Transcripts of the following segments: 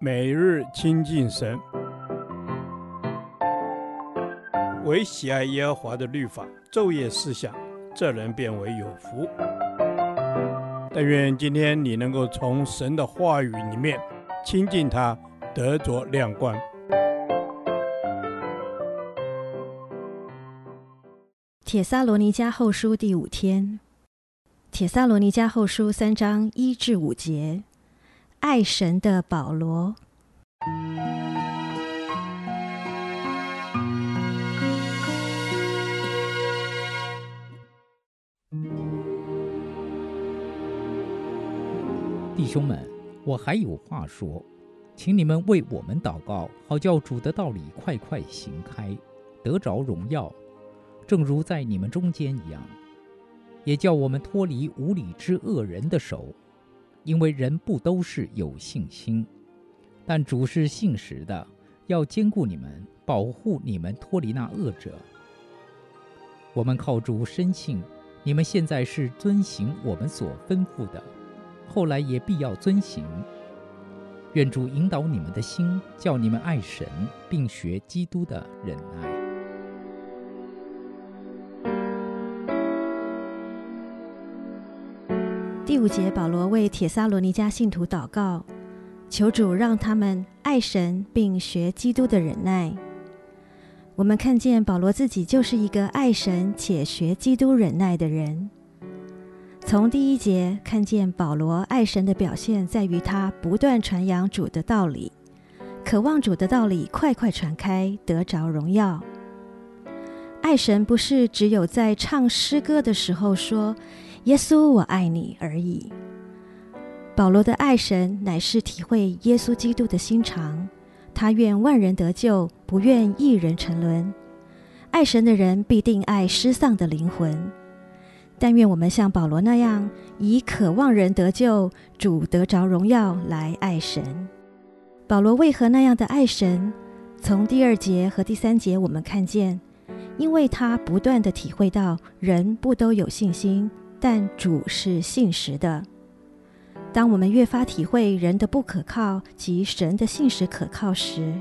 每日亲近神，唯喜爱耶和华的律法，昼夜思想，这人便为有福。但愿今天你能够从神的话语里面亲近他，得着亮光。帖撒罗尼迦后书第五天，帖撒罗尼迦后书三章一至五节。爱神的保罗，弟兄们，我还有话说，请你们为我们祷告，好叫主的道理快快行开，得着荣耀，正如在你们中间一样，也叫我们脱离无理之恶人的手。因为人不都是有信心，但主是信实的，要兼顾你们，保护你们脱离那恶者。我们靠主深信，你们现在是遵行我们所吩咐的，后来也必要遵行。愿主引导你们的心，叫你们爱神，并学基督的忍耐。第五节，保罗为帖撒罗尼迦信徒祷告，求主让他们爱神，并学基督的忍耐。我们看见保罗自己就是一个爱神且学基督忍耐的人。从第一节看见保罗爱神的表现，在于他不断传扬主的道理，渴望主的道理快快传开，得着荣耀。爱神不是只有在唱诗歌的时候说。耶稣，我爱你而已。保罗的爱神乃是体会耶稣基督的心肠，他愿万人得救，不愿一人沉沦。爱神的人必定爱失丧的灵魂。但愿我们像保罗那样，以渴望人得救、主得着荣耀来爱神。保罗为何那样的爱神？从第二节和第三节我们看见，因为他不断地体会到人不都有信心。但主是信实的。当我们越发体会人的不可靠及神的信实可靠时，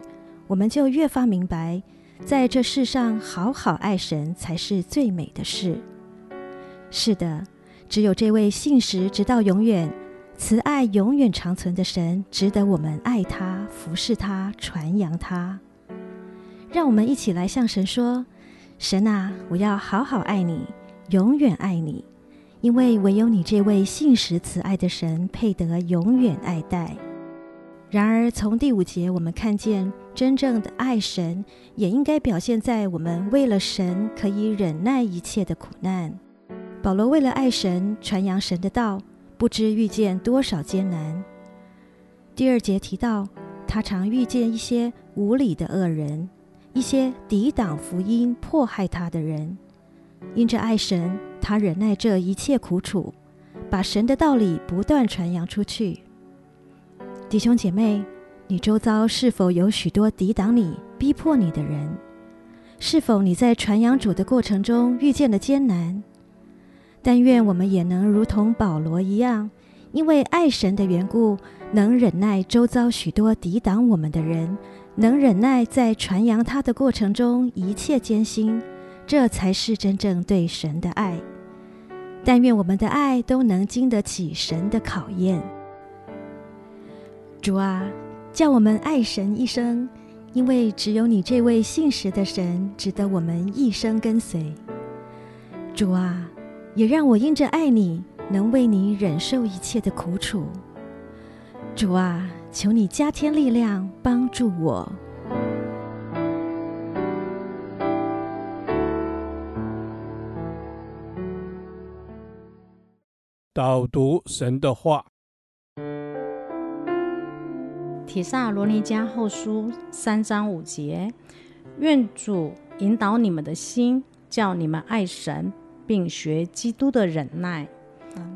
我们就越发明白，在这世上好好爱神才是最美的事。是的，只有这位信实直到永远、慈爱永远长存的神，值得我们爱他、服侍他、传扬他。让我们一起来向神说：“神啊，我要好好爱你，永远爱你。”因为唯有你这位信实慈爱的神，配得永远爱戴。然而，从第五节我们看见，真正的爱神，也应该表现在我们为了神可以忍耐一切的苦难。保罗为了爱神，传扬神的道，不知遇见多少艰难。第二节提到，他常遇见一些无理的恶人，一些抵挡福音、迫害他的人。因着爱神，他忍耐这一切苦楚，把神的道理不断传扬出去。弟兄姐妹，你周遭是否有许多抵挡你、逼迫你的人？是否你在传扬主的过程中遇见了艰难？但愿我们也能如同保罗一样，因为爱神的缘故，能忍耐周遭许多抵挡我们的人，能忍耐在传扬他的过程中一切艰辛。这才是真正对神的爱。但愿我们的爱都能经得起神的考验。主啊，叫我们爱神一生，因为只有你这位信实的神值得我们一生跟随。主啊，也让我因着爱你，能为你忍受一切的苦楚。主啊，求你加添力量，帮助我。导读神的话，《帖撒罗尼迦后书》三章五节：愿主引导你们的心，叫你们爱神，并学基督的忍耐。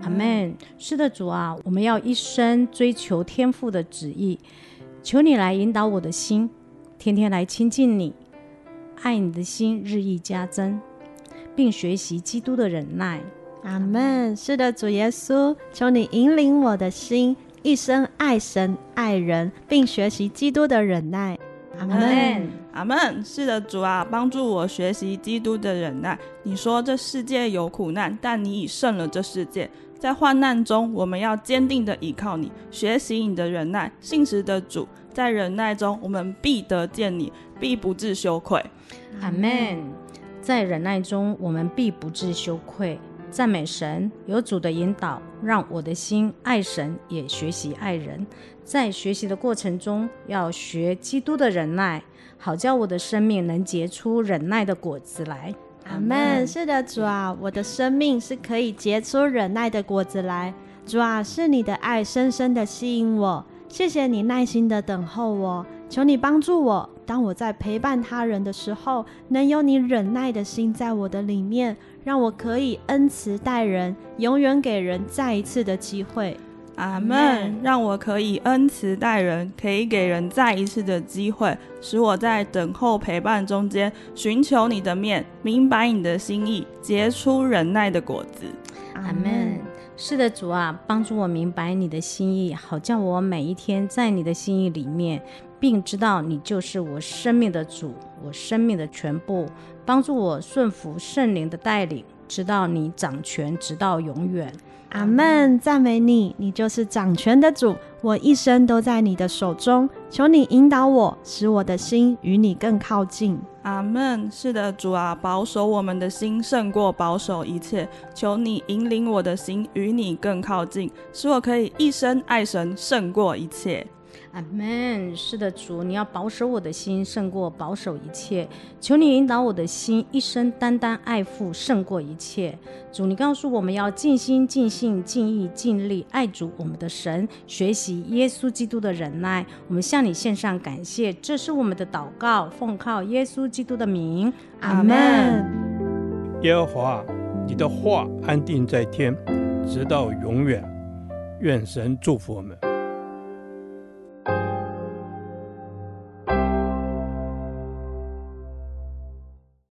阿门。是的，主啊，我们要一生追求天父的旨意，求你来引导我的心，天天来亲近你，爱你的心日益加增，并学习基督的忍耐。阿门。是的，主耶稣，求你引领我的心，一生爱神爱人，并学习基督的忍耐。阿门，阿门。是的，主啊，帮助我学习基督的忍耐。你说这世界有苦难，但你已胜了这世界。在患难中，我们要坚定的依靠你，学习你的忍耐。信实的主，在忍耐中，我们必得见你，必不致羞愧。阿门。在忍耐中，我们必不致羞愧。赞美神，有主的引导，让我的心爱神，也学习爱人。在学习的过程中，要学基督的忍耐，好叫我的生命能结出忍耐的果子来。阿门。是的，主啊，我的生命是可以结出忍耐的果子来。主啊，是你的爱深深的吸引我。谢谢你耐心的等候我，求你帮助我。当我在陪伴他人的时候，能有你忍耐的心在我的里面，让我可以恩慈待人，永远给人再一次的机会。阿门。让我可以恩慈待人，可以给人再一次的机会，使我在等候陪伴中间寻求你的面，明白你的心意，结出忍耐的果子。阿门。是的，主啊，帮助我明白你的心意，好叫我每一天在你的心意里面，并知道你就是我生命的主，我生命的全部。帮助我顺服圣灵的带领，知道你掌权直到永远。阿门，赞美你，你就是掌权的主，我一生都在你的手中。求你引导我，使我的心与你更靠近。阿门。是的，主啊，保守我们的心胜过保守一切。求你引领我的心与你更靠近，使我可以一生爱神胜过一切。阿门。是的，主，你要保守我的心胜过保守一切。求你引导我的心，一生单单爱父胜过一切。主，你告诉我们要尽心、尽性、尽意、尽力爱主我们的神，学习耶稣基督的忍耐。我们向你献上感谢，这是我们的祷告，奉靠耶稣基督的名。阿门。耶和华，你的话安定在天，直到永远。愿神祝福我们。